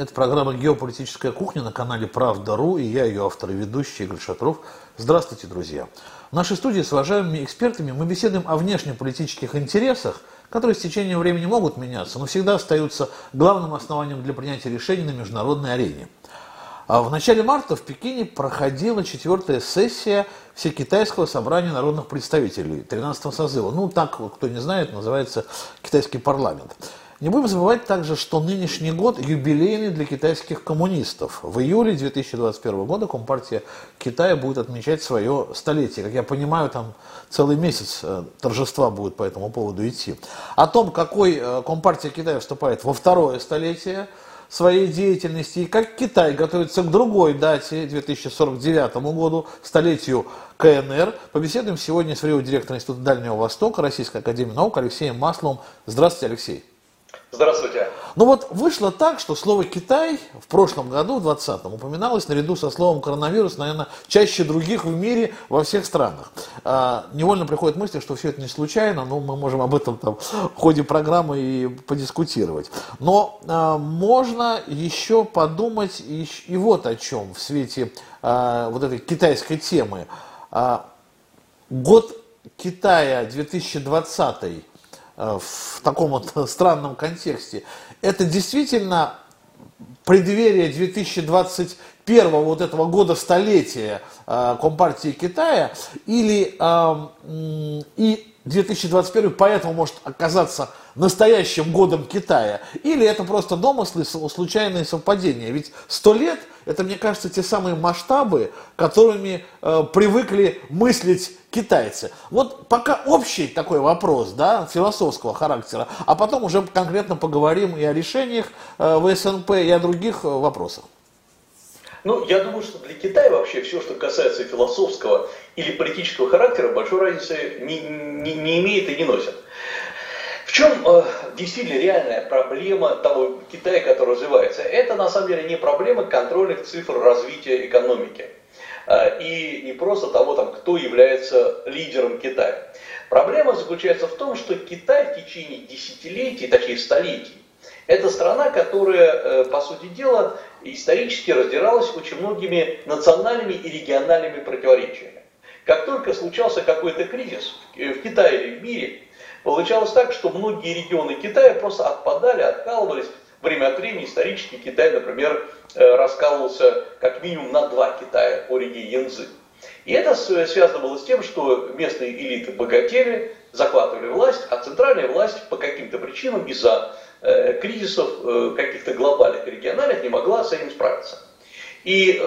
Это программа «Геополитическая кухня» на канале «Правда.ру» и я, ее автор и ведущий Игорь Шатров. Здравствуйте, друзья! В нашей студии с уважаемыми экспертами мы беседуем о внешнеполитических интересах, которые с течением времени могут меняться, но всегда остаются главным основанием для принятия решений на международной арене. А в начале марта в Пекине проходила четвертая сессия Всекитайского собрания народных представителей 13 созыва. Ну, так, кто не знает, называется китайский парламент. Не будем забывать также, что нынешний год юбилейный для китайских коммунистов. В июле 2021 года Компартия Китая будет отмечать свое столетие. Как я понимаю, там целый месяц э, торжества будет по этому поводу идти. О том, какой э, Компартия Китая вступает во второе столетие своей деятельности и как Китай готовится к другой дате, 2049 году, столетию КНР, побеседуем сегодня с директором Института Дальнего Востока Российской Академии Наук Алексеем Масловым. Здравствуйте, Алексей. Здравствуйте. Ну вот вышло так, что слово «Китай» в прошлом году, в 2020-м, упоминалось наряду со словом «коронавирус», наверное, чаще других в мире во всех странах. А, невольно приходит мысль, что все это не случайно, но мы можем об этом там, в ходе программы и подискутировать. Но а, можно еще подумать и, и вот о чем в свете а, вот этой китайской темы. А, год Китая 2020 Э, в таком вот странном контексте. Это действительно преддверие 2021 вот этого года столетия э, Компартии Китая или э, и 2021 поэтому может оказаться настоящим годом Китая, или это просто домыслы, случайные совпадения. Ведь сто лет это, мне кажется, те самые масштабы, которыми э, привыкли мыслить китайцы. Вот пока общий такой вопрос, да, философского характера, а потом уже конкретно поговорим и о решениях э, в СНП, и о других э, вопросах. Ну, я думаю, что для Китая вообще все, что касается философского или политического характера, большой разницы не, не, не имеет и не носит. В чем э, действительно реальная проблема того Китая, который развивается? Это на самом деле не проблема контрольных цифр развития экономики. Э, и не просто того, там, кто является лидером Китая. Проблема заключается в том, что Китай в течение десятилетий, точнее столетий, это страна, которая, э, по сути дела, исторически раздиралась очень многими национальными и региональными противоречиями. Как только случался какой-то кризис в Китае или в мире, Получалось так, что многие регионы Китая просто отпадали, откалывались. Время от времени исторически Китай, например, э, раскалывался как минимум на два Китая по реке Янцзы. И это связано было с тем, что местные элиты богатели, захватывали власть, а центральная власть по каким-то причинам из-за э, кризисов э, каких-то глобальных и региональных не могла с этим справиться. И э,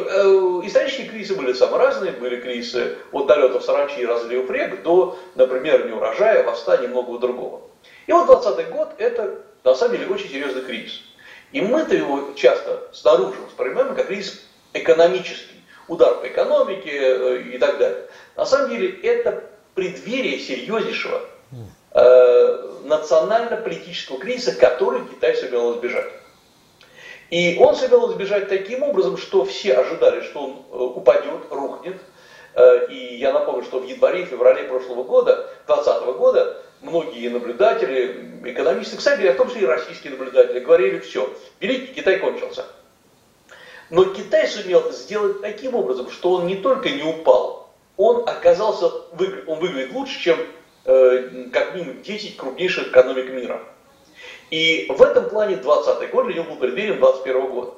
исторические кризисы были самые разные, были кризисы от долетов саранчи и разливов рек до, например, неурожая, восстания и многого другого. И вот 20 год это на самом деле очень серьезный кризис. И мы-то его часто снаружи воспринимаем как кризис экономический, удар по экономике э, и так далее. На самом деле это преддверие серьезнейшего э, национально-политического кризиса, который Китай сумел избежать. И он сумел избежать таким образом, что все ожидали, что он э, упадет, рухнет. Э, и я напомню, что в январе, феврале прошлого года, 2020 года, многие наблюдатели, экономисты, кстати, в том числе и российские наблюдатели, говорили, все, Великий Китай кончился. Но Китай сумел сделать таким образом, что он не только не упал, он оказался, он выглядит лучше, чем э, как минимум 10 крупнейших экономик мира. И в этом плане 20 год для него был преддверием 21 года.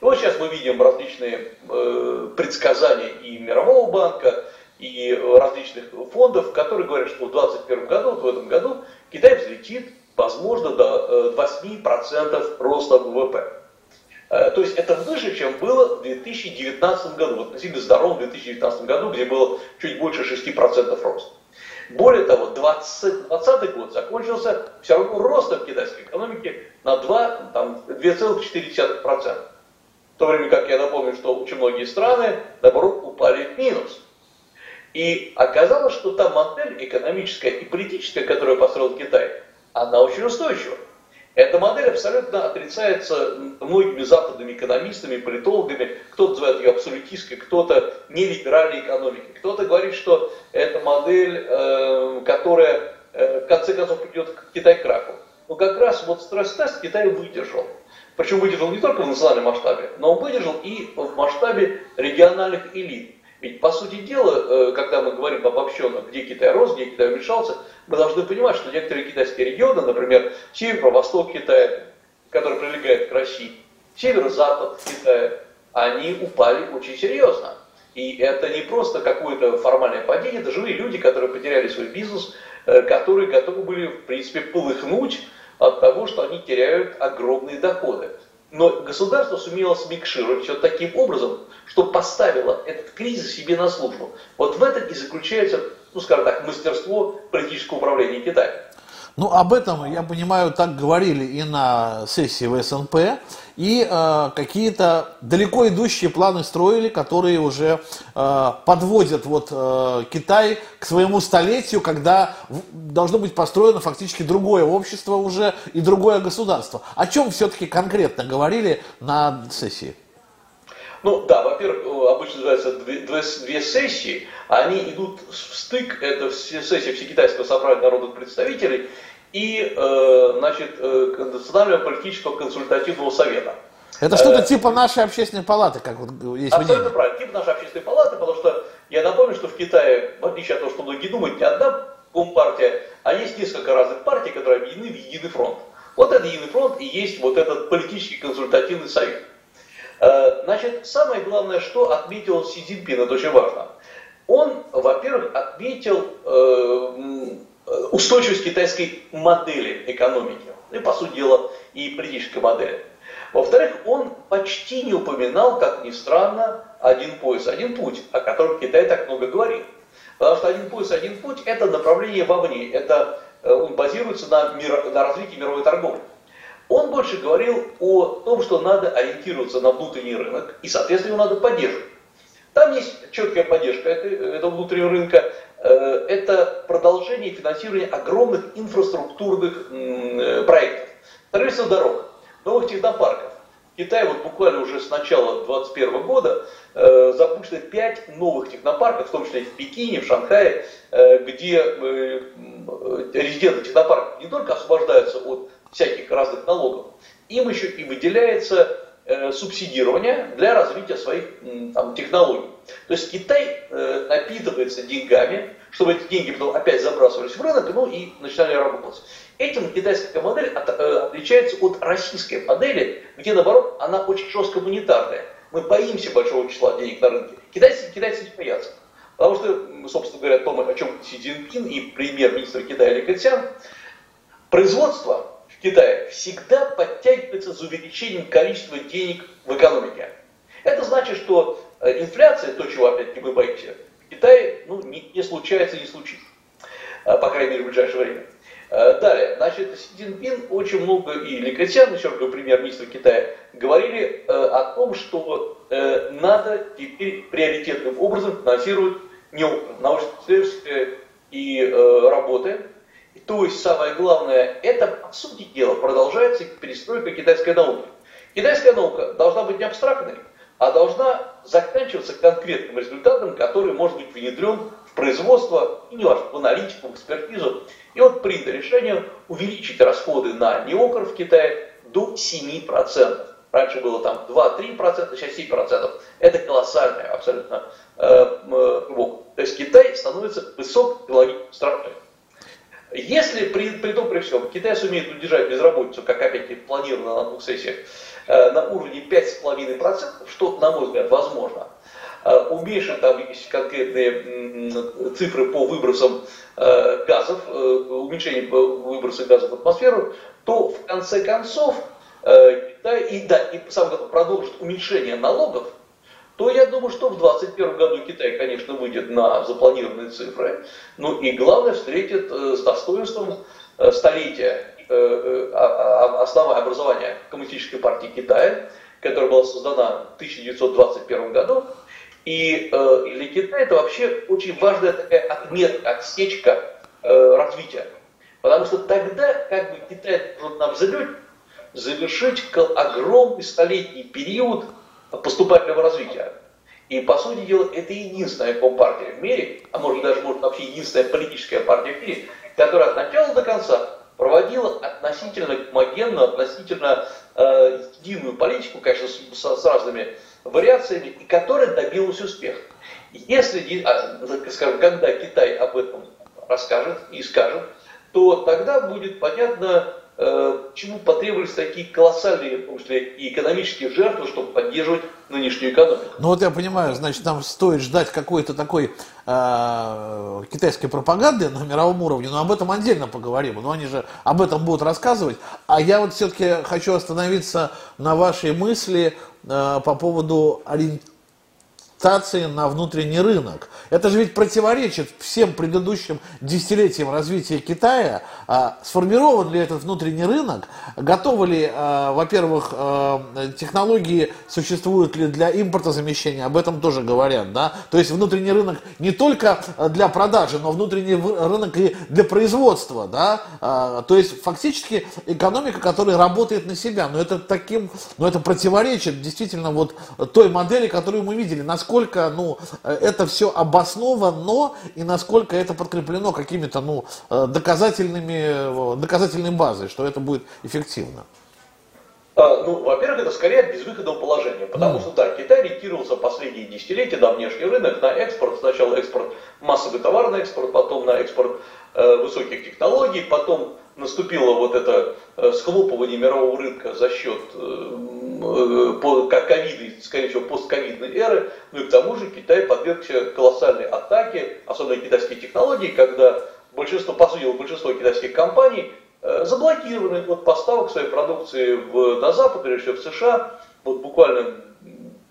И вот сейчас мы видим различные э, предсказания и Мирового банка, и различных фондов, которые говорят, что в 2021 году, вот в этом году, Китай взлетит, возможно, до 8% э, роста ВВП. Э, то есть это выше, чем было в 2019 году, в относительно здоровом 2019 году, где было чуть больше 6% роста. Более того, 2020 год закончился все равно ростом китайской экономики на 2,4%. В то время как я напомню, что очень многие страны, наоборот, упали в минус. И оказалось, что та модель экономическая и политическая, которую построил Китай, она очень устойчива. Эта модель абсолютно отрицается многими западными экономистами, политологами. Кто-то называет ее абсолютистской, кто-то нелиберальной экономикой. Кто-то говорит, что это модель, э, которая э, в конце концов придет к Китай к краху. Но как раз вот стресс-тест Китай выдержал. Причем выдержал не только в национальном масштабе, но он выдержал и в масштабе региональных элит. Ведь, по сути дела, когда мы говорим обобщенно, где Китай рос, где Китай уменьшался, мы должны понимать, что некоторые китайские регионы, например, северо-восток Китая, который прилегает к России, северо-запад Китая, они упали очень серьезно. И это не просто какое-то формальное падение, это живые люди, которые потеряли свой бизнес, э, которые готовы были, в принципе, полыхнуть от того, что они теряют огромные доходы. Но государство сумело смикшировать все таким образом, что поставило этот кризис себе на службу. Вот в этом и заключается, ну скажем так, мастерство политического управления Китаем. Ну, об этом, я понимаю, так говорили и на сессии в СНП, и э, какие-то далеко идущие планы строили, которые уже э, подводят вот, э, Китай к своему столетию, когда должно быть построено фактически другое общество уже и другое государство. О чем все-таки конкретно говорили на сессии? Ну да, во-первых, обычно называются две, две, две сессии, они идут в стык, это сессия Всекитайского собрания народных представителей и э, значит, э, Национального политического консультативного совета. Это что-то э, типа нашей общественной палаты, как вот есть Абсолютно мнение. правильно, типа нашей общественной палаты, потому что я напомню, что в Китае, в отличие от того, что многие думают, не одна компартия, а есть несколько разных партий, которые объединены в единый фронт. Вот этот единый фронт и есть вот этот политический консультативный совет. Э, значит, самое главное, что отметил Си Цзиньпин, это очень важно. Он, во-первых, отметил э, устойчивость китайской модели экономики, и, по сути дела, и политической модели. Во-вторых, он почти не упоминал, как ни странно, один пояс, один путь, о котором Китай так много говорит. Потому что один пояс, один путь – это направление вовне, это, э, он базируется на, мир, на развитии мировой торговли. Он больше говорил о том, что надо ориентироваться на внутренний рынок, и, соответственно, его надо поддерживать. Там есть четкая поддержка этого внутреннего рынка, Э, это продолжение финансирования огромных инфраструктурных э, проектов. Строительство дорог, новых технопарков. В Китае вот буквально уже с начала 2021 года э, запущено 5 новых технопарков, в том числе в Пекине, в Шанхае, э, где э, резиденты технопарков не только освобождаются от всяких разных налогов, им еще и выделяется э, субсидирование для развития своих там, технологий. То есть Китай э, напитывается деньгами, чтобы эти деньги потом опять забрасывались в рынок, ну и начинали работать. Этим китайская модель от, э, отличается от российской модели, где наоборот она очень жестко монетарная. Мы боимся большого числа денег на рынке. Китайцы, китайцы не боятся. Потому что, собственно говоря, то, о чем Си Цзиньпин и премьер-министр Китая Ли Кэцян, производство в Китае всегда подтягивается за увеличением количества денег в экономике. Это значит, что э, инфляция, то, чего опять-таки мы боимся, в Китае ну, не, не случается и не случится. Э, по крайней мере, в ближайшее время. Э, далее, значит, Си Цзиньпин очень много, и Ли Кэцян, еще премьер-министр Китая, говорили о том, что надо теперь приоритетным образом финансировать научно-исследовательские и работы. То есть самое главное, это, по сути дела, продолжается перестройка китайской науки. Китайская наука должна быть не абстрактной, а должна заканчиваться конкретным результатом, который может быть внедрен в производство, и не важно, в аналитику, в экспертизу. И вот принято решение увеличить расходы на неокр в Китае до 7%. Раньше было там 2-3%, сейчас 7%. Это колоссальный абсолютно э, э, рывок. То есть Китай становится высокотехнологичной страной. Если при, при том при всем Китай сумеет удержать безработицу, как опять-таки планировано на двух сессиях, Э, на уровне 5,5%, что, на мой взгляд, возможно. Э, уменьшить, там есть конкретные цифры по выбросам э, газов, уменьшение выброса газов в атмосферу, то в конце концов Китай, и да, и главное, продолжит уменьшение налогов, то я думаю, что в 2021 году Китай, конечно, выйдет на запланированные цифры, ну и главное, встретит с достоинством столетия Э, э, а, а, основа образования Коммунистической партии Китая, которая была создана в 1921 году. И э, для Китая это вообще очень важная такая отметка, отсечка развития. Потому что тогда как бы Китай должен на взлете завершить огромный столетний период поступательного развития. И, по сути дела, это единственная компартия в мире, а может даже может вообще единственная политическая партия в мире, которая от начала до конца проводила относительно гомогенную, относительно э, единую политику, конечно, с, с разными вариациями, и которая добилась успеха. Если, а, скажем, когда Китай об этом расскажет и скажет, то тогда будет понятно, Э, чему потребовались такие колоссальные, в том числе и экономические жертвы, чтобы поддерживать нынешнюю экономику. Ну вот я понимаю, значит, нам стоит ждать какой-то такой э, китайской пропаганды на мировом уровне, но об этом отдельно поговорим. Но они же об этом будут рассказывать. А я вот все-таки хочу остановиться на вашей мысли э, по поводу ориентации ориентации на внутренний рынок. Это же ведь противоречит всем предыдущим десятилетиям развития Китая. А, сформирован ли этот внутренний рынок? Готовы ли, а, во-первых, а, технологии существуют ли для импортозамещения? Об этом тоже говорят. Да? То есть внутренний рынок не только для продажи, но внутренний рынок и для производства. Да? То есть фактически экономика, которая работает на себя. Но это таким, но это противоречит действительно вот той модели, которую мы видели. Насколько насколько ну, это все обосновано и насколько это подкреплено какими-то ну, э, доказательными, доказательной базой, что это будет эффективно. А, ну, во-первых, это скорее от безвыходного положения, потому mm. что, да, Китай ориентировался последние десятилетия на внешний рынок, на экспорт, сначала экспорт массовый товарный экспорт, потом на экспорт э, высоких технологий, потом наступило вот это э, схлопывание мирового рынка за счет э, э, ковида, скорее всего, постковидной эры, ну и к тому же Китай подвергся колоссальной атаке, особенно китайские технологии, когда большинство, по сути, большинство китайских компаний заблокированы от поставок своей продукции в, на Запад, прежде всего в США. Вот буквально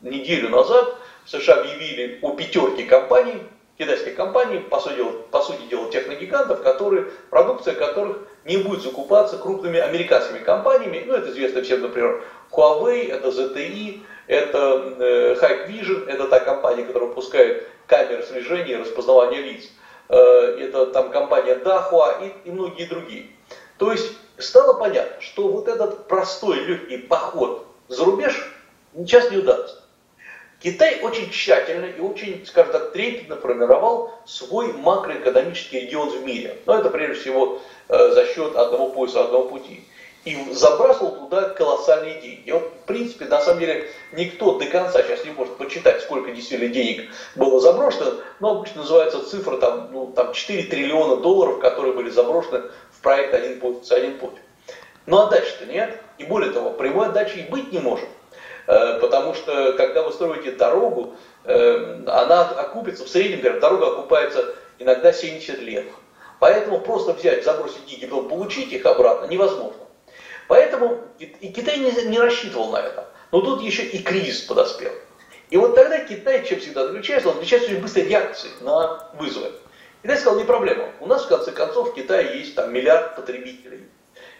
неделю назад в США объявили о пятерке компаний, китайских компаний, по сути, по сути дела техногигантов, которые, продукция которых не будет закупаться крупными американскими компаниями. Ну, это известно всем, например, Huawei, это ZTE, это э, Hikvision, это та компания, которая выпускает камеры слежения и распознавания лиц. Э, это там компания Dahua и, и многие другие. То есть стало понятно, что вот этот простой легкий поход за рубеж сейчас не удастся. Китай очень тщательно и очень, скажем так, трепетно формировал свой макроэкономический регион в мире. Но это прежде всего э, за счет одного пояса, одного пути. И забрасывал туда колоссальные деньги. Вот, в принципе, на самом деле, никто до конца сейчас не может почитать, сколько действительно денег было заброшено, но обычно называется цифра там, ну, там 4 триллиона долларов, которые были заброшены в проект «Один путь, один путь». Ну а дальше-то нет. И более того, прямой отдачи и быть не может. Э, потому что когда вы строите дорогу, э, она окупится, в среднем, говорят, дорога окупается иногда 70 лет. Поэтому просто взять, забросить деньги, потом получить их обратно невозможно. Поэтому и Китай не, не рассчитывал на это. Но тут еще и кризис подоспел. И вот тогда Китай, чем всегда отличается, он отличается очень быстрой реакцией на вызовы. Китай сказал, не проблема. У нас, в конце концов, в Китае есть там миллиард потребителей.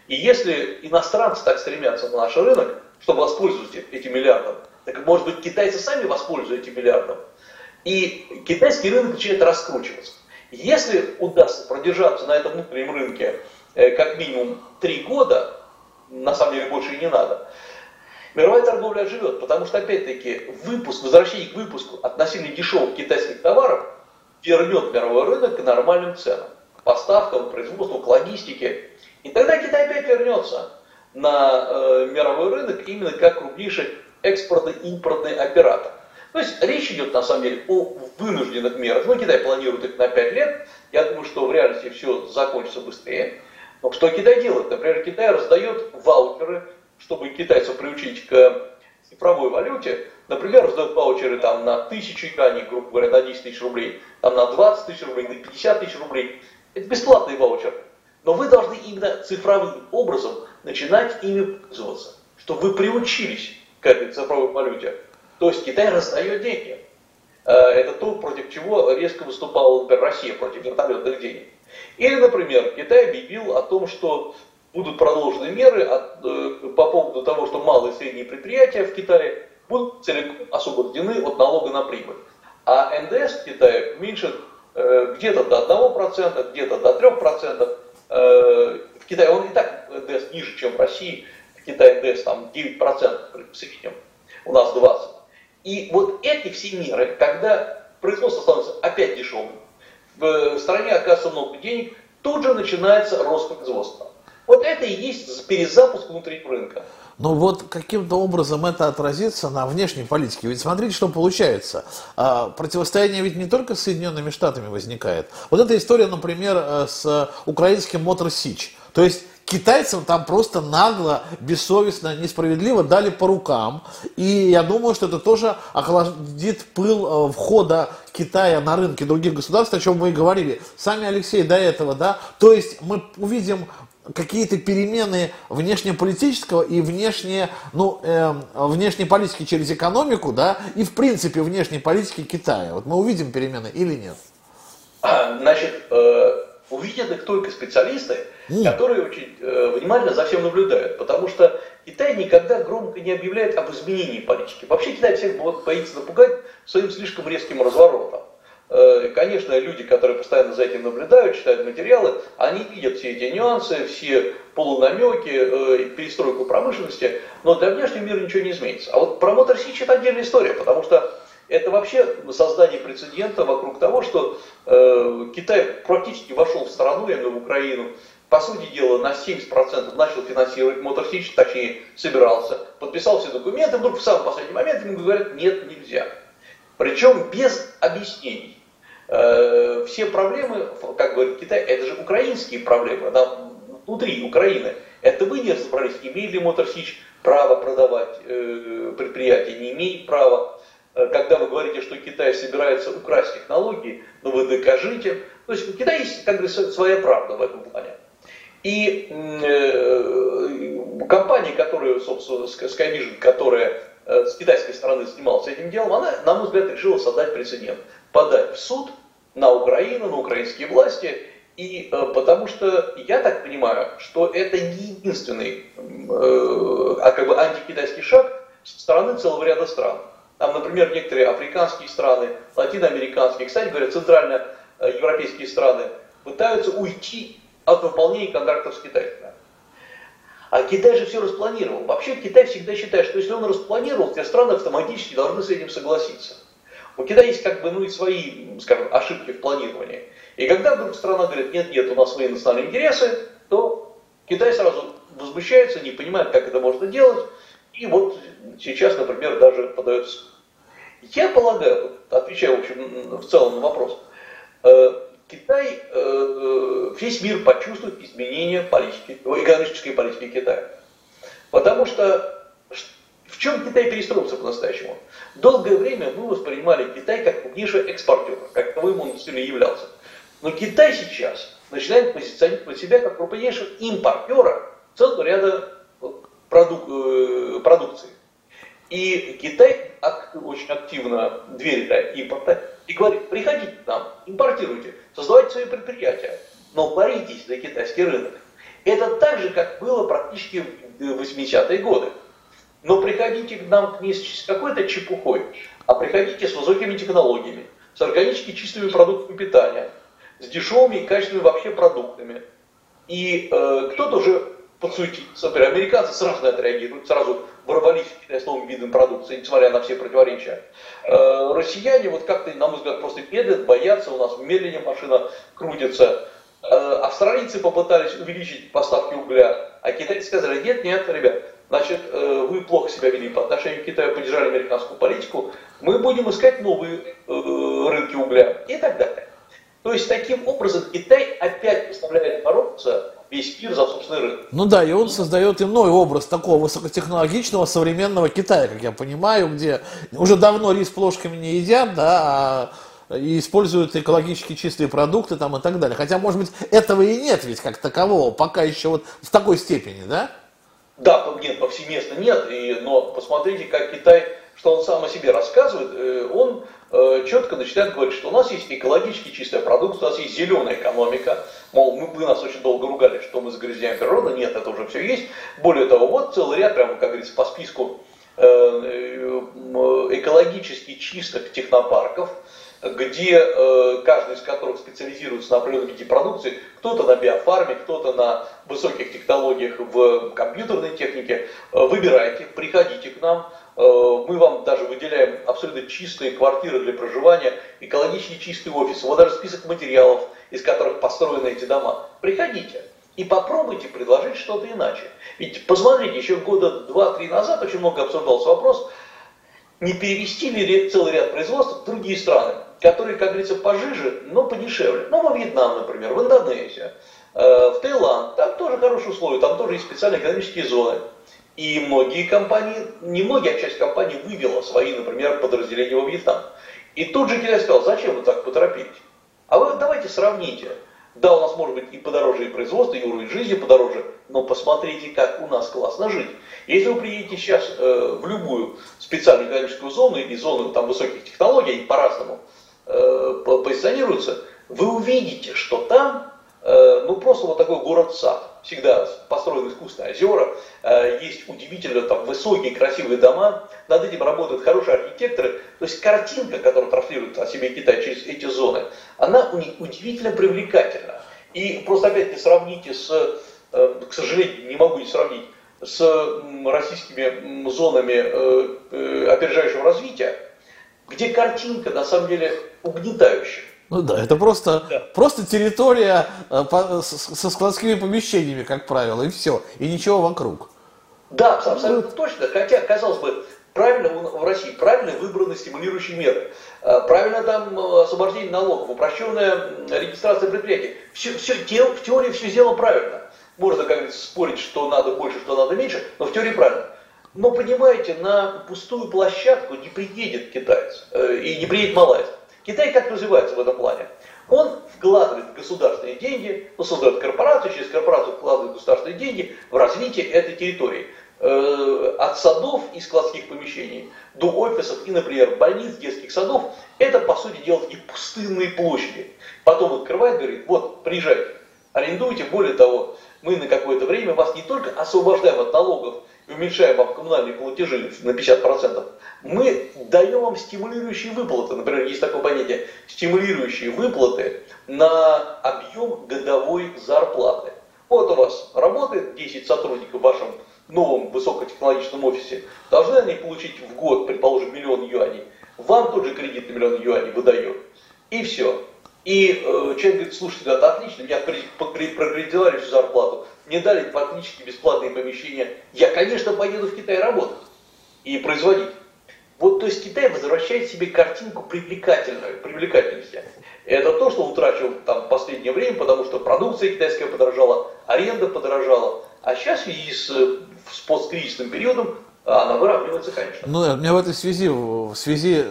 И если иностранцы так стремятся на наш рынок, чтобы воспользоваться этим миллиардом. Так может быть китайцы сами воспользуются этим миллиардом. И китайский рынок начинает раскручиваться. Если удастся продержаться на этом внутреннем рынке э, как минимум три года, на самом деле больше и не надо, мировая торговля живет, потому что опять-таки выпуск, возвращение к выпуску относительно дешевых китайских товаров вернет мировой рынок к нормальным ценам, поставкам, производству, к логистике. И тогда Китай опять вернется на э, мировой рынок именно как крупнейший экспортно-импортный оператор. То есть речь идет на самом деле о вынужденных мерах. Ну, Китай планирует их на 5 лет. Я думаю, что в реальности все закончится быстрее. Но что Китай делает? Например, Китай раздает ваучеры, чтобы китайцев приучить к цифровой валюте. Например, раздает ваучеры там, на тысячу юаней, грубо говоря, на 10 тысяч рублей, там, на 20 тысяч рублей, на 50 тысяч рублей. Это бесплатные ваучеры. Но вы должны именно цифровым образом начинать ими пользоваться, чтобы вы приучились к этой цифровой валюте. То есть Китай раздает деньги. Э, это то, против чего резко выступала, например, Россия против вертолетных денег. Или, например, Китай объявил о том, что будут продолжены меры от, э, по поводу того, что малые и средние предприятия в Китае будут целиком освобождены от налога на прибыль. А НДС в Китае уменьшен э, где-то до 1%, где-то до 3%. Э, в Китае он и так НДС ниже, чем в России. В Китае НДС там 9% в среднем, у нас 20%. И вот эти все меры, когда производство становится опять дешевым, в стране оказывается много денег, тут же начинается рост производства. Вот это и есть перезапуск внутреннего рынка. Но вот каким-то образом это отразится на внешней политике. Ведь смотрите, что получается. А, противостояние ведь не только с Соединенными Штатами возникает. Вот эта история, например, э, с украинским Мотор Сич. То есть китайцам там просто нагло, бессовестно, несправедливо дали по рукам. И я думаю, что это тоже охладит пыл э, входа Китая на рынки других государств, о чем мы и говорили. Сами Алексей до этого, да. То есть мы увидим какие-то перемены внешнеполитического и внешне, ну, э, внешней политики через экономику, да, и в принципе внешней политики Китая. Вот мы увидим перемены или нет? Значит, э, увидят их только специалисты, mm. которые очень э, внимательно за всем наблюдают, потому что Китай никогда громко не объявляет об изменении политики. Вообще Китай всех боится напугать своим слишком резким разворотом. Э, конечно, люди, которые постоянно за этим наблюдают, читают материалы, они видят все эти нюансы, все полунамеки, э, перестройку промышленности, но для внешнего мира ничего не изменится. А вот про Мотор Сич это отдельная история, потому что это вообще создание прецедента вокруг того, что э, Китай практически вошел в страну, я имею в Украину, по сути дела, на 70% начал финансировать Мотор Сич, точнее, собирался, подписал все документы, вдруг в самый последний момент ему говорят, нет, нельзя. Причем без объяснений. Э, все проблемы, как говорит Китай, это же украинские проблемы, да, внутри Украины. Это вы не разобрались, имеет ли Мотор Сич право продавать э, предприятие, не имеет права. Э, когда вы говорите, что Китай собирается украсть технологии, ну вы докажите. То есть у Китая есть как бы своя правда в этом плане. И э, компания, которая, собственно, Skyvision, которая э, с китайской стороны занималась этим делом, она, на мой взгляд, решила создать прецедент. Подать в суд на Украину, на украинские власти, и э, потому что я так понимаю, что это не единственный, э, а как бы антикитайский шаг со стороны целого ряда стран. Там, например, некоторые африканские страны, латиноамериканские, кстати говоря, центральноевропейские страны пытаются уйти от выполнения контрактов с Китаем. А Китай же все распланировал. Вообще Китай всегда считает, что если он распланировал, все страны автоматически должны с этим согласиться. У Китая есть как бы, ну и свои, скажем, ошибки в планировании. И когда вдруг страна говорит, нет, нет, у нас свои национальные интересы, то Китай сразу возмущается, не понимает, как это можно делать. И вот сейчас, например, даже подается. Я полагаю, отвечая, в общем, в целом на вопрос, э, Китай, э, весь мир почувствует изменение политики, экономической политики Китая. Потому что чем Китай перестроился по-настоящему? Долгое время мы воспринимали Китай как крупнейшего экспортера, как таковым он действительно являлся. Но Китай сейчас начинает позиционировать себя как крупнейшего импортера целого ряда продук э, продукции. И Китай очень активно дверь для импорта и говорит, приходите к нам, импортируйте, создавайте свои предприятия, но боритесь за китайский рынок. Это так же, как было практически в 80-е годы. Но приходите к нам не с какой-то чепухой, а приходите с высокими технологиями, с органически чистыми продуктами питания, с дешевыми и качественными вообще продуктами. И э, кто-то уже подсуетится. Например, американцы сразу на это реагируют, сразу ворвались с новым видом продукции, несмотря на все противоречия. Э, россияне, вот как-то, на мой взгляд, просто медлят, боятся, у нас медленнее машина крутится. Э, австралийцы попытались увеличить поставки угля, а китайцы сказали, нет, нет, ребят, значит, э, вы плохо себя вели по отношению к Китаю, поддержали американскую политику, мы будем искать новые э, рынки угля и так далее. То есть, таким образом, Китай опять поставляет бороться весь мир за собственный рынок. Ну да, и он создает иной образ такого высокотехнологичного современного Китая, как я понимаю, где уже давно рис плошками не едят, да, а и используют экологически чистые продукты там и так далее. Хотя, может быть, этого и нет ведь как такового, пока еще вот в такой степени, да? Да, нет, повсеместно нет, и, но посмотрите, как Китай, что он сам о себе рассказывает, э, он э, четко начинает говорить, что у нас есть экологически чистая продукция, у нас есть зеленая экономика, мол, мы, вы нас очень долго ругали, что мы загрязняем природу, нет, это уже все есть. Более того, вот целый ряд, прямо, как говорится, по списку э, экологически чистых технопарков, где э, каждый из которых специализируется на определенном виде продукции, кто-то на биофарме, кто-то на высоких технологиях в компьютерной технике. Э, выбирайте, приходите к нам, э, мы вам даже выделяем абсолютно чистые квартиры для проживания, экологически чистый офис, вот даже список материалов, из которых построены эти дома. Приходите. и попробуйте предложить что-то иначе. Ведь посмотрите, еще года два-три назад очень много обсуждался вопрос, не перевести ли целый ряд производств в другие страны, которые, как говорится, пожиже, но подешевле. Ну, во Вьетнам, например, в Индонезию, э, в Таиланд, там тоже хорошие условия, там тоже есть специальные экономические зоны. И многие компании, не многие, а часть компаний вывела свои, например, подразделения во Вьетнам. И тут же Китай сказал, зачем вы так поторопились? А вы давайте сравните. Да, у нас может быть и подороже и производство, и уровень жизни подороже, но посмотрите, как у нас классно жить. Если вы приедете сейчас э, в любую специальную экономическую зону или зону там, высоких технологий, по-разному э, позиционируются, вы увидите, что там э, ну просто вот такой город-сад. Всегда построены искусственные озера, э, есть удивительно там высокие красивые дома, над этим работают хорошие архитекторы. То есть картинка, которую транслирует о себе Китай через эти зоны, она удивительно привлекательна. И просто опять не сравните с, к сожалению, не могу не сравнить, с российскими зонами опережающего развития, где картинка на самом деле угнетающая. Ну да, это просто, да. просто территория э, со складскими помещениями, как правило, и все, и ничего вокруг. Да, абсолютно точно. Хотя, казалось бы, правильно в России, правильно выбраны стимулирующие меры, правильно там освобождение налогов, упрощенная регистрация предприятий. Все, все, в теории все сделано правильно. Можно, как говорится, спорить, что надо больше, что надо меньше, но в теории правильно. Но, понимаете, на пустую площадку не приедет китаец э, и не приедет малайц. Китай как развивается в этом плане? Он вкладывает государственные деньги, ну, создает корпорацию, через корпорацию вкладывает государственные деньги в развитие этой территории. Э, от садов и складских помещений до офисов и, например, больниц, детских садов, это, по сути дела, такие пустынные площади. Потом открывает, говорит, вот, приезжайте, арендуйте, более того, мы на какое-то время вас не только освобождаем от налогов и уменьшаем вам коммунальные платежи на 50%, мы даем вам стимулирующие выплаты. Например, есть такое понятие стимулирующие выплаты на объем годовой зарплаты. Вот у вас работает 10 сотрудников в вашем новом высокотехнологичном офисе. Должны они получить в год, предположим, миллион юаней. Вам тот же кредит на миллион юаней выдает. И все. И э, человек говорит, слушайте, это отлично, меня прокредитовали всю зарплату, мне дали фактически бесплатные помещения. Я, конечно, поеду в Китай работать и производить. Вот, то есть Китай возвращает себе картинку привлекательную, привлекательности. Это то, что утрачивал там в последнее время, потому что продукция китайская подорожала, аренда подорожала. А сейчас в с, с посткризисным периодом она выравнивается, конечно. Ну, у меня в этой связи, в связи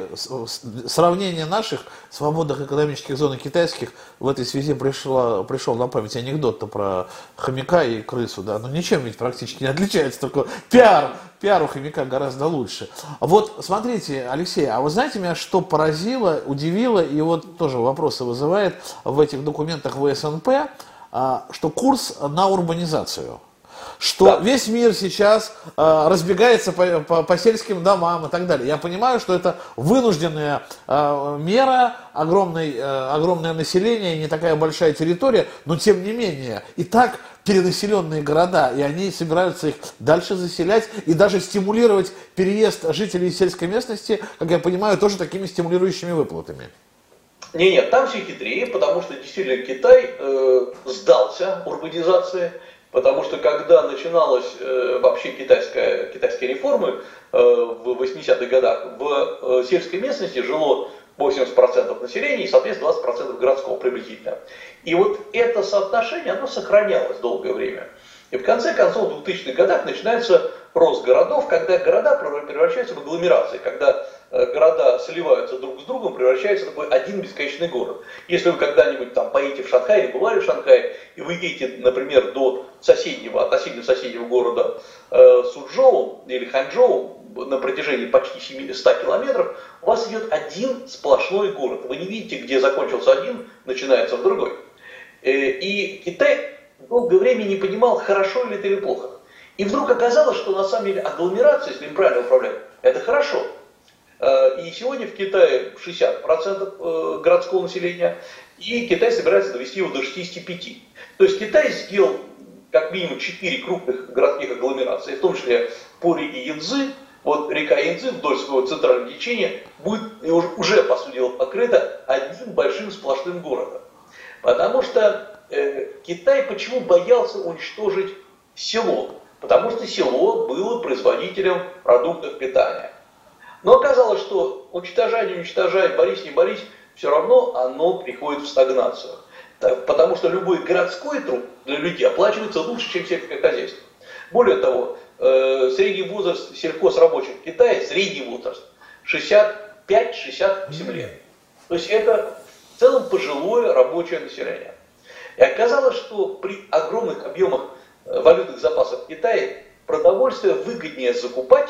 сравнения наших свободных экономических зон и китайских, в этой связи пришло, пришел на память анекдот-то про хомяка и крысу, да, но ну, ничем ведь практически не отличается, только пиар, пиар у хомяка гораздо лучше. Вот, смотрите, Алексей, а вы знаете меня, что поразило, удивило, и вот тоже вопросы вызывает в этих документах ВСНП, а, что курс на урбанизацию – что да. весь мир сейчас э, разбегается по, по, по сельским домам и так далее. Я понимаю, что это вынужденная э, мера, огромный, э, огромное население, не такая большая территория, но тем не менее, и так перенаселенные города, и они собираются их дальше заселять и даже стимулировать переезд жителей сельской местности, как я понимаю, тоже такими стимулирующими выплатами. Не, нет, там все хитрее, потому что действительно Китай э, сдался урбанизации, Потому что когда начиналась э, вообще китайская, китайские реформы э, в 80-х годах, в э, сельской местности жило 80% населения и, соответственно, 20% городского приблизительно. И вот это соотношение, оно сохранялось долгое время. И в конце концов, в 2000-х годах начинается рост городов, когда города превращаются в агломерации, когда Э, города сливаются друг с другом, превращается в такой один бесконечный город. Если вы когда-нибудь там поедете в Шанхай или бывали в Шанхае, и вы едете, например, до соседнего, относительно соседнего города э, Суджоу или Ханчжоу на протяжении почти 700 километров, у вас идет один сплошной город. Вы не видите, где закончился один, начинается в другой. Э, и Китай долгое время не понимал, хорошо ли это или плохо. И вдруг оказалось, что на самом деле агломерация, если им правильно управлять, это хорошо. Э, и сегодня в Китае 60% э, городского населения, и Китай собирается довести его до 65%. То есть Китай сделал как минимум 4 крупных городских агломерации, в том числе по реке Янзы, вот река Янзы вдоль своего центрального течения будет уже, по сути покрыта одним большим сплошным городом. Потому что Китай почему боялся уничтожить село? Потому что село было производителем продуктов питания. Но оказалось, что уничтожай, не уничтожай, борись, не борись, все равно оно приходит в стагнацию. Потому что любой городской труд для людей оплачивается лучше, чем сельское хозяйство. Более того, э, средний возраст сельхозрабочих в Китае, средний возраст, 65-67 лет. То есть это в целом пожилое рабочее население. И оказалось, что при огромных объемах э, валютных запасов в Китае продовольствие выгоднее закупать,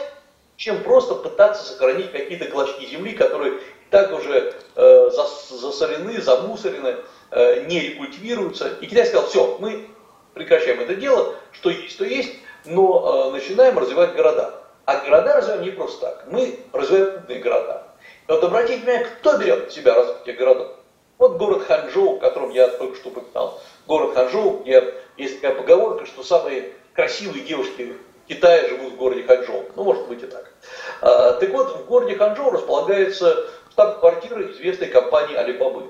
чем просто пытаться сохранить какие-то клочки земли, которые так уже э, засолены, замусорены, э, не рекультивируются. И Китай сказал, все, мы прекращаем это дело, что есть, то есть, но э, начинаем развивать города. А города развиваем не просто так. Мы развиваем крупные города. И вот обратите внимание, кто берет на себя развитие городов. Вот город Ханчжоу, о котором я только что упоминал. Город Ханчжоу, где есть такая поговорка, что самые красивые девушки Китая живут в городе Ханчжоу. Ну, может быть и так. А, так вот, в городе Ханчжоу располагается штаб-квартира известной компании Алибабы.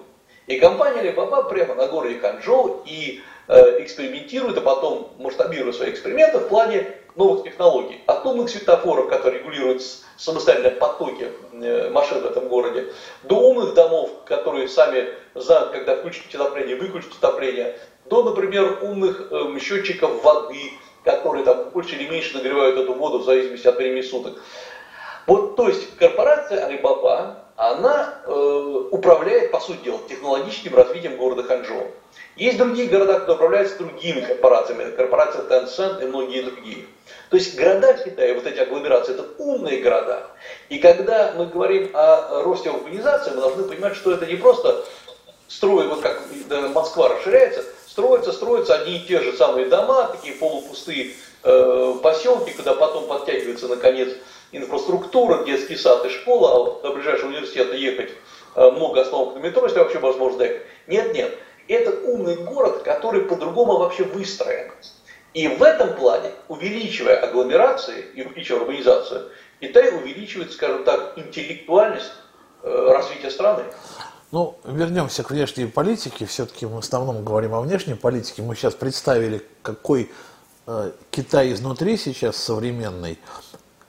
И компания Алибаба прямо на городе Ханчжоу и экспериментирует, а потом масштабирует свои эксперименты в плане новых технологий. От умных светофоров, которые регулируют самостоятельно потоки э, машин в этом городе, до умных домов, которые сами знают, когда включить отопление, выключить отопление, до, например, умных э, счетчиков воды, которые там больше или меньше нагревают эту воду в зависимости от времени суток. Вот, то есть корпорация Alibaba, она э, управляет, по сути дела, технологическим развитием города Ханчжоу. Есть другие города, которые управляются другими корпорациями, корпорация Tencent и многие другие. То есть города в Китае, вот эти агломерации, это умные города. И когда мы говорим о росте урбанизации, мы должны понимать, что это не просто строить, вот как Москва расширяется, строятся, строятся одни и те же самые дома, такие полупустые э, поселки, куда потом подтягивается наконец инфраструктура, детский сад и школа, а до ближайшего университета ехать э, много остановок на метро, если вообще возможно доехать. Нет, нет. Это умный город, который по-другому вообще выстроен. И в этом плане, увеличивая агломерации и увеличивая урбанизацию, Китай увеличивает, скажем так, интеллектуальность э, развития страны. Ну, вернемся к внешней политике. Все-таки мы в основном говорим о внешней политике. Мы сейчас представили, какой э, Китай изнутри сейчас современный.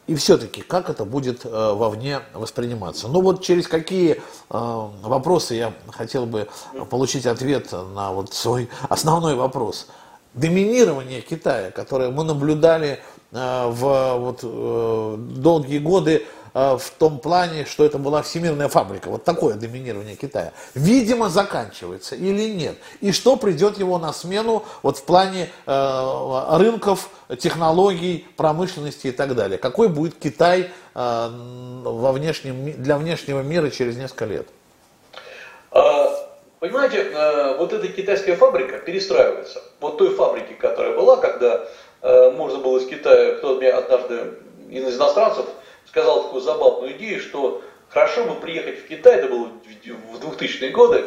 И все-таки, как это будет э, вовне восприниматься? Ну вот через какие э, вопросы я хотел бы получить ответ на вот свой основной вопрос. Доминирование Китая, которое мы наблюдали э, в вот, э, долгие годы в том плане, что это была всемирная фабрика. Вот такое доминирование Китая. Видимо, заканчивается или нет. И что придет его на смену вот в плане э, рынков, технологий, промышленности и так далее. Какой будет Китай э, во внешнем, для внешнего мира через несколько лет? А, понимаете, вот эта китайская фабрика перестраивается. Вот той фабрики, которая была, когда можно было из Китая, кто мне однажды из иностранцев сказал такую забавную идею, что хорошо бы приехать в Китай, это было в 2000-е годы,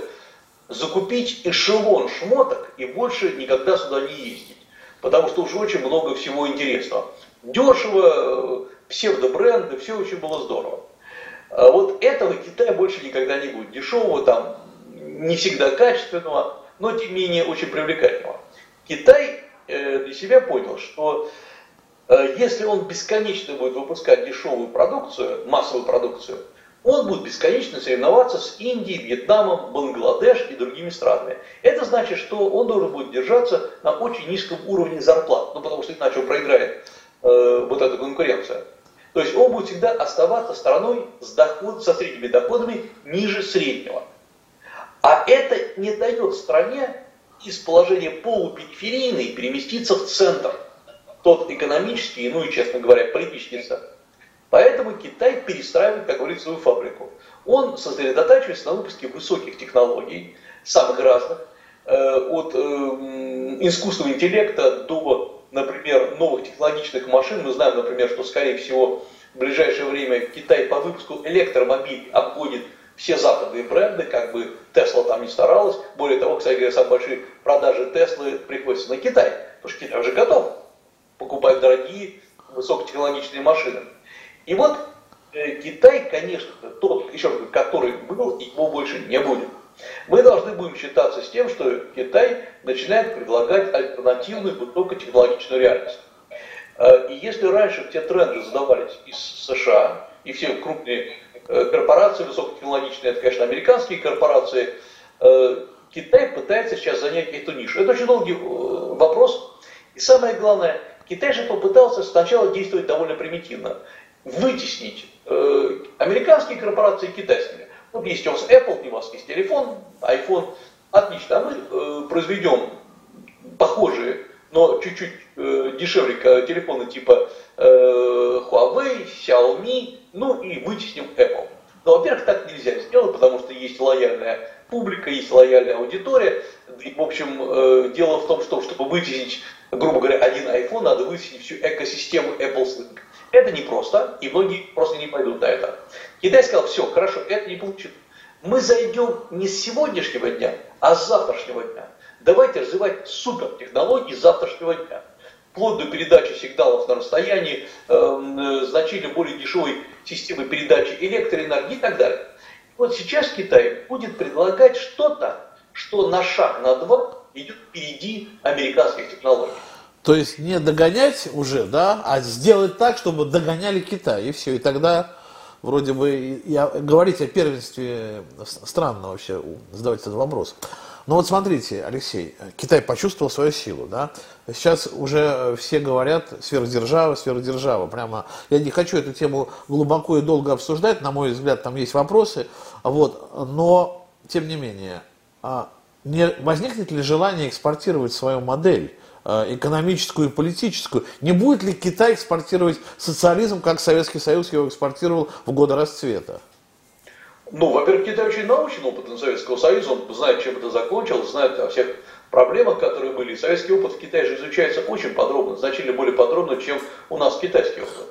закупить эшелон шмоток и больше никогда сюда не ездить. Потому что уже очень много всего интересного. Дешево, псевдобренды, все очень было здорово. А вот этого Китая больше никогда не будет. Дешевого там, не всегда качественного, но тем не менее очень привлекательного. Китай э, для себя понял, что Э, если он бесконечно будет выпускать дешевую продукцию, массовую продукцию, он будет бесконечно соревноваться с Индией, Вьетнамом, Бангладеш и другими странами. Это значит, что он должен будет держаться на очень низком уровне зарплат, ну потому что иначе он проиграет э, вот эту конкуренцию. То есть он будет всегда оставаться страной с доход, со средними доходами ниже среднего. А это не дает стране из положения полупериферийной переместиться в центр – тот экономический, ну и, честно говоря, политический центр. Поэтому Китай перестраивает, как говорится, свою фабрику. Он сосредотачивается на выпуске высоких технологий, самых разных, э, от э, искусственного интеллекта до, например, новых технологичных машин. Мы знаем, например, что, скорее всего, в ближайшее время Китай по выпуску электромобилей обгонит все западные бренды, как бы Тесла там не старалась. Более того, кстати говоря, самые большие продажи Теслы приходятся на Китай, потому что Китай уже готов покупать дорогие высокотехнологичные машины. И вот э, Китай, конечно, тот, еще раз который был, его больше не будет. Мы должны будем считаться с тем, что Китай начинает предлагать альтернативную высокотехнологичную реальность. Э, и если раньше те тренды задавались из США, и все крупные э, корпорации высокотехнологичные, это, конечно, американские корпорации, Китай пытается сейчас занять эту нишу. Это очень долгий вопрос. И самое главное, Китай же попытался сначала действовать довольно примитивно. Вытеснить американские корпорации китайскими. Вот есть у вас Apple, у вас есть телефон, iPhone. Отлично, а мы произведем похожие но чуть-чуть э, дешевле телефоны типа э, Huawei, Xiaomi, ну и вытесним Apple. Но, во-первых, так нельзя сделать, потому что есть лояльная публика, есть лояльная аудитория. И, в общем, э, дело в том, что чтобы вытеснить, грубо говоря, один iPhone, надо вытеснить всю экосистему Apple Sync. Это непросто, и многие просто не пойдут на это. Китай сказал, все, хорошо, это не получится. Мы зайдем не с сегодняшнего дня, а с завтрашнего дня. Давайте развивать супертехнологии завтрашнего дня. Вплоть до передачи сигналов на расстоянии, эм, э, значительно более дешевой системы передачи электроэнергии и так далее. Вот сейчас Китай будет предлагать что-то, что на шаг, на два идет впереди американских технологий. То есть не догонять уже, да, а сделать так, чтобы догоняли Китай, и все. И тогда вроде бы и, говорить о первенстве странно вообще задавать этот вопрос. Ну вот смотрите, Алексей, Китай почувствовал свою силу, да? Сейчас уже все говорят сверхдержава, сверхдержава. Прямо, я не хочу эту тему глубоко и долго обсуждать, на мой взгляд, там есть вопросы, вот, но, тем не менее, а не возникнет ли желание экспортировать свою модель? А, экономическую и политическую. Не будет ли Китай экспортировать социализм, как Советский Союз его экспортировал в годы расцвета? Ну, во-первых, Китай очень научен опытом Советского Союза, он знает, чем это закончилось, знает о всех проблемах, которые были. Советский опыт в Китае же изучается очень подробно, значительно более подробно, чем у нас китайский опыт.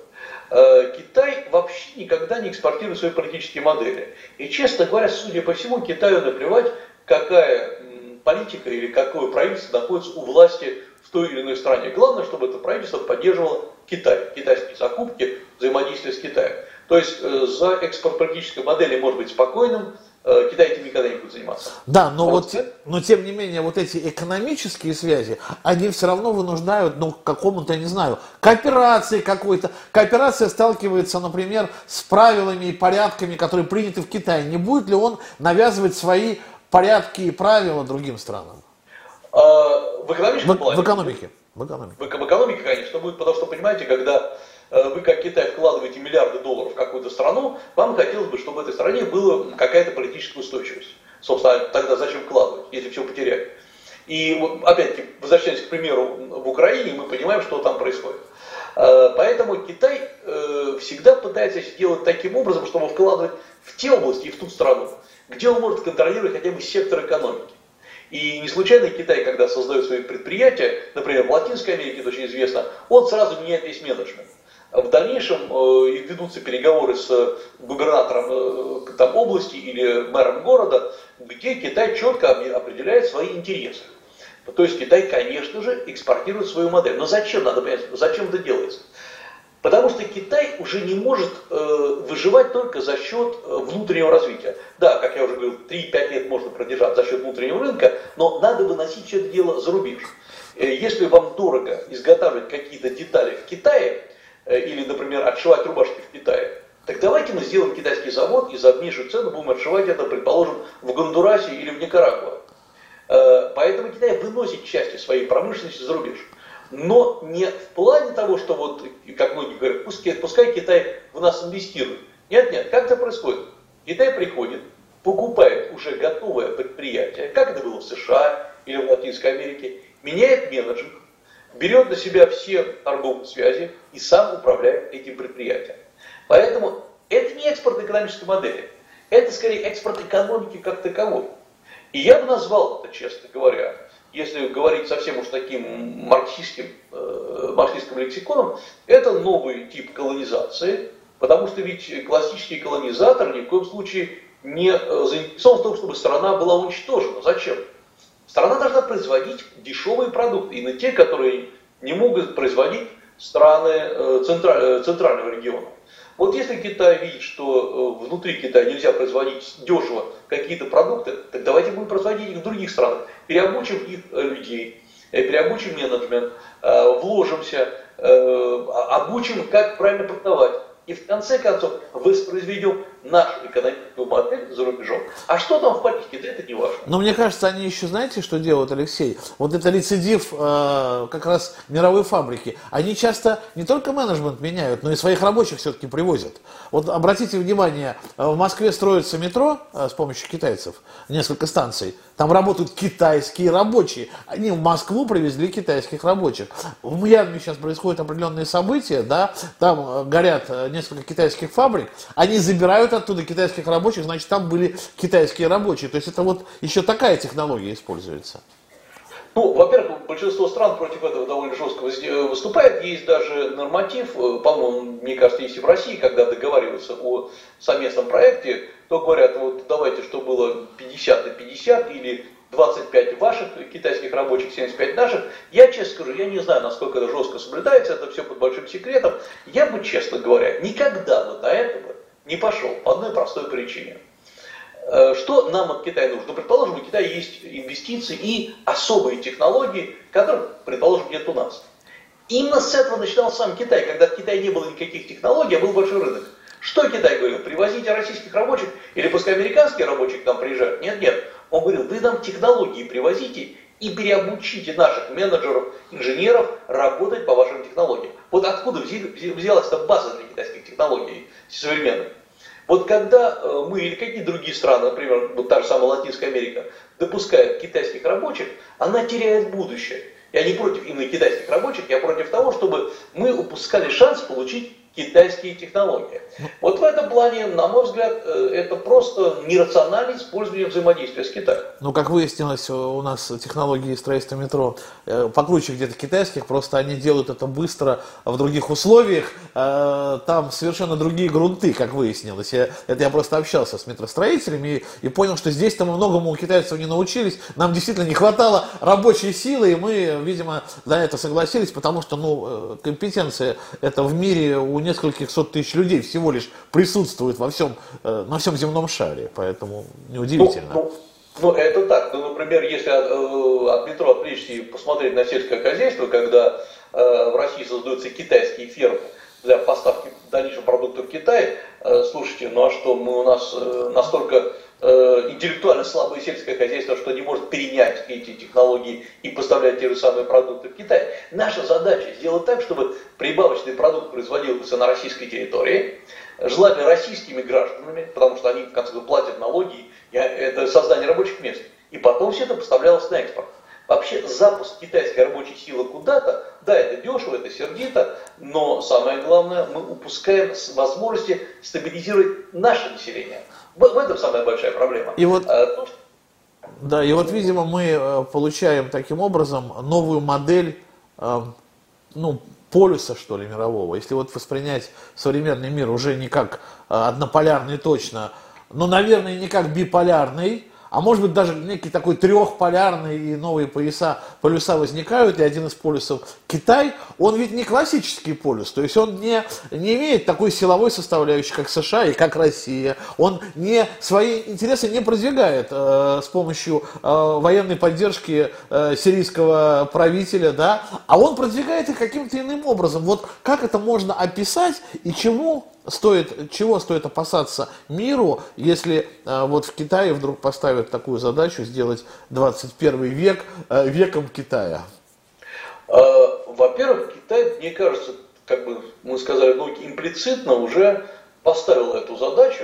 Э, Китай вообще никогда не экспортирует свои политические модели. И, честно говоря, судя по всему, Китаю наплевать, какая политика или какое правительство находится у власти в той или иной стране. Главное, чтобы это правительство поддерживало Китай, китайские закупки, взаимодействие с Китаем. То есть э, за экспорт политической модели может быть спокойным, э, Китай этим никогда не будет заниматься. Да, но вот, вот но тем не менее, вот эти экономические связи, они все равно вынуждают, ну, к какому-то, я не знаю, кооперации какой-то. Кооперация сталкивается, например, с правилами и порядками, которые приняты в Китае. Не будет ли он навязывать свои порядки и правила другим странам? А, в экономическом в, плане? В экономике. В экономике. В, в экономике, конечно, будет, потому что, понимаете, когда Э, вы как Китай вкладываете миллиарды долларов в какую-то страну, вам хотелось бы, чтобы в этой стране была какая-то политическая устойчивость. Собственно, тогда зачем вкладывать, если все потеряли? И вот, опять-таки, возвращаясь к примеру в Украине, мы понимаем, что там происходит. Э, поэтому Китай э, всегда пытается сделать таким образом, чтобы вкладывать в те области и в ту страну, где он может контролировать хотя бы сектор экономики. И не случайно Китай, когда создает свои предприятия, например, в Латинской Америке это очень известно, он сразу меняет весь менеджмент. В дальнейшем э, ведутся переговоры с губернатором э, там, области или мэром города, где Китай четко определяет свои интересы. То есть Китай, конечно же, экспортирует свою модель. Но зачем, надо понять, зачем это делается? Потому что Китай уже не может э, выживать только за счет э, внутреннего развития. Да, как я уже говорил, 3-5 лет можно продержать за счет внутреннего рынка, но надо выносить все это дело за рубеж. Если вам дорого изготавливать какие-то детали в Китае, Э, или, например, отшивать рубашки в Китае. Так давайте мы сделаем китайский завод и за меньшую цену будем отшивать это, предположим, в Гондурасе или в Никарагуа. Э, поэтому Китай выносит части своей промышленности за рубеж. Но не в плане того, что вот, как многие говорят, пускай, пускай Китай в нас инвестирует. Нет, нет, как это происходит? Китай приходит, покупает уже готовое предприятие, как это было в США или в Латинской Америке, меняет менеджмент, берет на себя все торговые связи и сам управляет этим предприятием. Поэтому это не экспорт экономической модели, это скорее экспорт экономики как таковой. И я бы назвал это, честно говоря, если говорить совсем уж таким марксистским, э, марксистским лексиконом, это новый тип колонизации, потому что ведь классический колонизатор ни в коем случае не э, заинтересован в том, чтобы страна была уничтожена. Зачем? Страна должна производить дешевые продукты, именно те, которые не могут производить страны э, э, центрального региона. Вот если Китай видит, что э, внутри Китая нельзя производить дешево какие-то продукты, так давайте будем производить их в других странах. Переобучим их э, людей, э, переобучим менеджмент, вложимся, обучим, как правильно продавать и в конце концов воспроизведем нашу экономическую модель за рубежом. А что там в политике, да это не важно. Но мне кажется, они еще, знаете, что делают, Алексей? Вот это рецидив э, как раз мировой фабрики. Они часто не только менеджмент меняют, но и своих рабочих все-таки привозят. Вот обратите внимание, э, в Москве строится метро э, с помощью китайцев, несколько станций. Там работают китайские рабочие. Они в Москву привезли китайских рабочих. В Мьянме сейчас происходят определенные события, да, там э, горят несколько китайских фабрик, они забирают оттуда китайских рабочих, значит, там были китайские рабочие. То есть это вот еще такая технология используется. Ну, во-первых, большинство стран против этого довольно жестко выступает. Есть даже норматив, по-моему, мне кажется, есть и в России, когда договариваются о совместном проекте, то говорят, вот давайте, что было 50 на 50 или 25 ваших китайских рабочих, 75 наших. Я честно скажу, я не знаю, насколько это жестко соблюдается, это все под большим секретом. Я бы, честно говоря, никогда бы до этого не пошел по одной простой причине. Э, что нам от Китая нужно? Ну, предположим, у Китая есть инвестиции и особые технологии, которых, предположим, нет у нас. Именно с этого начинал сам Китай, когда в Китае не было никаких технологий, а был большой рынок. Что Китай говорил? Привозите российских рабочих, или пускай американские рабочие к нам приезжают. Нет, нет. Он говорил, вы нам технологии привозите и переобучите наших менеджеров, инженеров работать по вашим технологиям. Вот откуда взялась эта база для китайских технологий современных? Вот когда э, мы или какие другие страны, например, вот та же самая Латинская Америка, допускают китайских рабочих, она теряет будущее. Я не против именно китайских рабочих, я против того, чтобы мы упускали шанс получить китайские технологии. Вот в этом плане, на мой взгляд, э, это просто нерациональное использование взаимодействия с Китаем. Ну, как выяснилось, у нас технологии строительства метро э, покруче где-то китайских, просто они делают это быстро в других условиях, э, там совершенно другие грунты, как выяснилось. Это я просто общался с метростроителями и, и понял, что здесь-то мы многому у китайцев не научились, нам действительно не хватало рабочей силы, и мы, видимо, за это согласились, потому что, ну, компетенция это в мире у нескольких сот тысяч людей всего лишь присутствует во всем, э, на всем земном шаре, поэтому неудивительно. Ну, ну, ну это так. Ну, например, если от, э, от метро отвлечься и посмотреть на сельское хозяйство, когда э, в России создаются китайские фермы для поставки дальнейших продуктов в Китай, э, слушайте, ну а что, мы у нас э, настолько Э, интеллектуально слабое сельское хозяйство, что не может перенять эти технологии и поставлять те же самые продукты в Китай. Наша задача сделать так, чтобы прибавочный продукт производился на российской территории, желательно российскими гражданами, потому что они в конце концов платят налоги, это создание рабочих мест. И потом все это поставлялось на экспорт. Вообще запуск китайской рабочей силы куда-то, да, это дешево, это сердито, но самое главное, мы упускаем возможности стабилизировать наше население. В, в этом самая большая проблема. И вот, а, да, и вот, видимо, мы э, получаем таким образом новую модель, э, ну, полюса, что ли, мирового. Если вот воспринять современный мир уже не как однополярный точно, но, наверное, не как биполярный, а может быть даже некий такой трехполярный и новые пояса, полюса возникают, и один из полюсов Китай, он ведь не классический полюс, то есть он не, не имеет такой силовой составляющей, как США и как Россия, он не, свои интересы не продвигает э, с помощью э, военной поддержки э, сирийского правителя, да, а он продвигает их каким-то иным образом. Вот как это можно описать и чему стоит, чего стоит опасаться миру, если э, вот в Китае вдруг поставят такую задачу сделать 21 век э, веком Китая? Э, во-первых, Китай, мне кажется, как бы мы сказали, ну, имплицитно уже поставил эту задачу,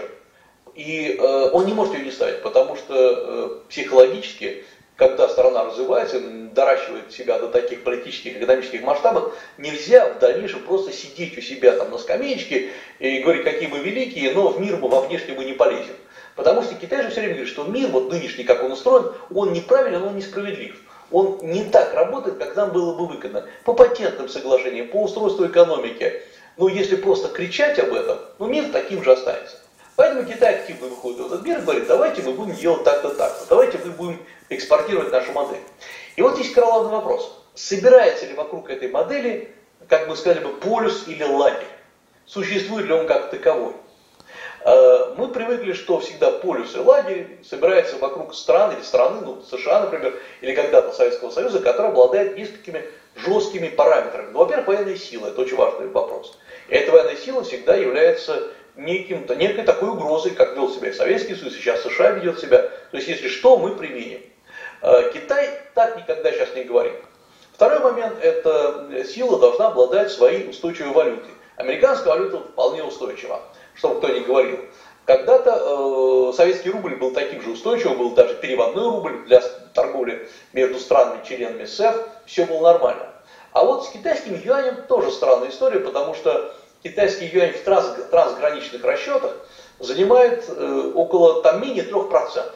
и э, он не может ее не ставить, потому что э, психологически когда страна развивается, доращивает себя до таких политических, экономических масштабов, нельзя в дальнейшем просто сидеть у себя там на скамеечке и говорить, какие мы великие, но в мир мы во внешне мы не полезем. Потому что Китай же все время говорит, что мир, вот нынешний, как он устроен, он неправилен, он несправедлив. Он не так работает, как нам было бы выгодно. По патентным соглашениям, по устройству экономики. Но если просто кричать об этом, ну мир таким же останется. Поэтому Китай активно выходит в этот мир и говорит, давайте мы будем делать так-то так-то, давайте мы будем экспортировать нашу модель. И вот здесь главный вопрос. Собирается ли вокруг этой модели, как мы сказали бы, полюс или лагерь? существует ли он как таковой. Э, мы привыкли, что всегда полюс и лагерь собирается вокруг страны или страны, ну, США, например, или когда-то Советского Союза, который обладает несколькими жесткими параметрами. Ну, во-первых, военная сила, это очень важный вопрос. И эта военная сила всегда является неким, некой такой угрозой, как вел себя Советский Союз, сейчас США ведет себя. То есть, если что, мы применим. Э, Китай так никогда сейчас не говорит. Второй момент, это сила должна обладать своей устойчивой валютой. Американская валюта вполне устойчива, чтобы кто ни говорил. Когда-то э, советский рубль был таким же устойчивым, был даже переводной рубль для торговли между странами, членами СЭФ, все было нормально. А вот с китайским юанем тоже странная история, потому что китайский юань в транс, трансграничных расчетах занимает э, около там менее 3%.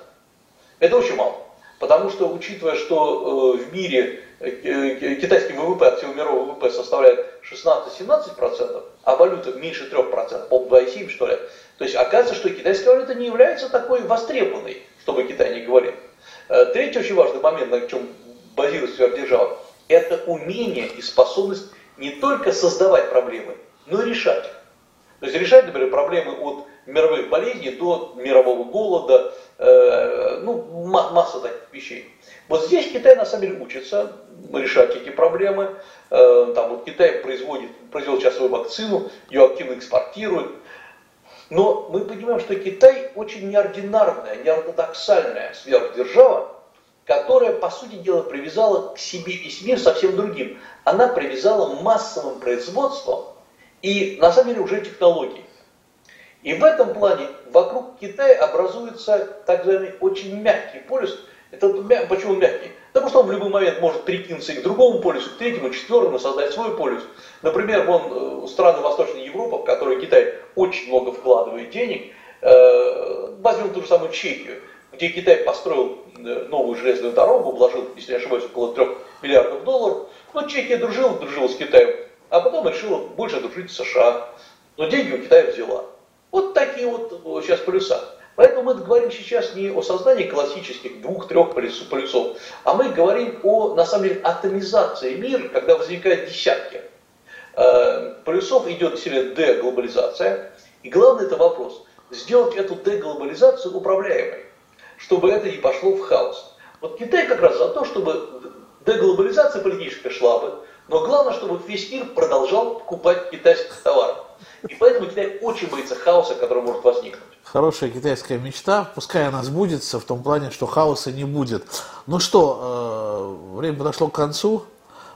Это очень мало. Потому что, учитывая, что э, в мире э, э, китайский ВВП от всего мирового ВВП составляет 16-17%, а валюта меньше 3%, пол 2,7 что ли, то есть оказывается, что китайская валюта не является такой востребованной, чтобы Китай не говорил. Третий очень важный момент, на чем базируется сверхдержава, это умение и способность не только создавать проблемы, но и решать. То есть решать, например, проблемы от мировых болезней до мирового голода, э, ну, масса таких вещей. Вот здесь Китай на самом деле учится решать эти проблемы. Э, там вот Китай производит, произвел сейчас свою вакцину, ее активно экспортирует. Но мы понимаем, что Китай очень неординарная, неортодоксальная сверхдержава, которая, по сути дела, привязала к себе весь мир совсем другим. Она привязала массовым производством и, на самом деле, уже технологией. И в этом плане вокруг Китая образуется так называемый очень мягкий полюс. Это почему мягкий? Потому что он в любой момент может перекинуться и к другому полюсу, к третьему, четвертому, создать свой полюс. Например, вон э, страны Восточной Европы, в которые Китай очень много вкладывает денег, э, возьмем ту же самую Чехию, где Китай построил э, новую железную дорогу, вложил, если не ошибаюсь, около 3 миллиардов долларов. Но Чехия дружила, дружила с Китаем, а потом решила больше дружить с США. Но деньги у Китая взяла. Вот такие вот сейчас полюса. Поэтому мы говорим сейчас не о создании классических двух-трех полюсов, а мы говорим о, на самом деле, атомизации мира, когда возникают десятки э, полюсов, идет сильно деглобализация. И главный это вопрос, сделать эту деглобализацию управляемой, чтобы это не пошло в хаос. Вот Китай как раз за то, чтобы деглобализация политическая шла бы, но главное, чтобы весь мир продолжал покупать китайских товаров. И поэтому Китай очень боится хаоса, который может возникнуть. Хорошая китайская мечта, пускай она сбудется в том плане, что хаоса не будет. Ну что, э, время подошло к концу.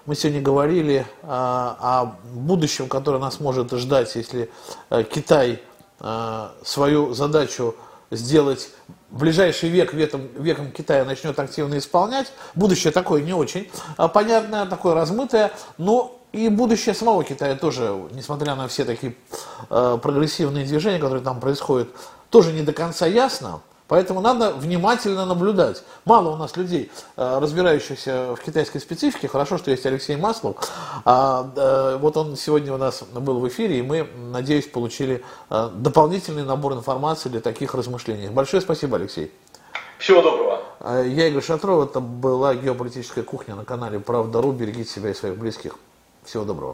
Мы сегодня говорили э, о будущем, которое нас может ждать, если э, Китай свою задачу сделать ближайший век веком, веком Китая начнет активно исполнять. Будущее такое не очень понятное, такое размытое, но и будущее самого Китая тоже, несмотря на все такие э, прогрессивные движения, которые там происходят, тоже не до конца ясно. Поэтому надо внимательно наблюдать. Мало у нас людей, э, разбирающихся в китайской специфике. Хорошо, что есть Алексей Маслов. А, э, вот он сегодня у нас был в эфире, и мы, надеюсь, получили э, дополнительный набор информации для таких размышлений. Большое спасибо, Алексей. Всего доброго. Я Игорь Шатров. Это была геополитическая кухня на канале Правда.ру. Берегите себя и своих близких. Всего доброго.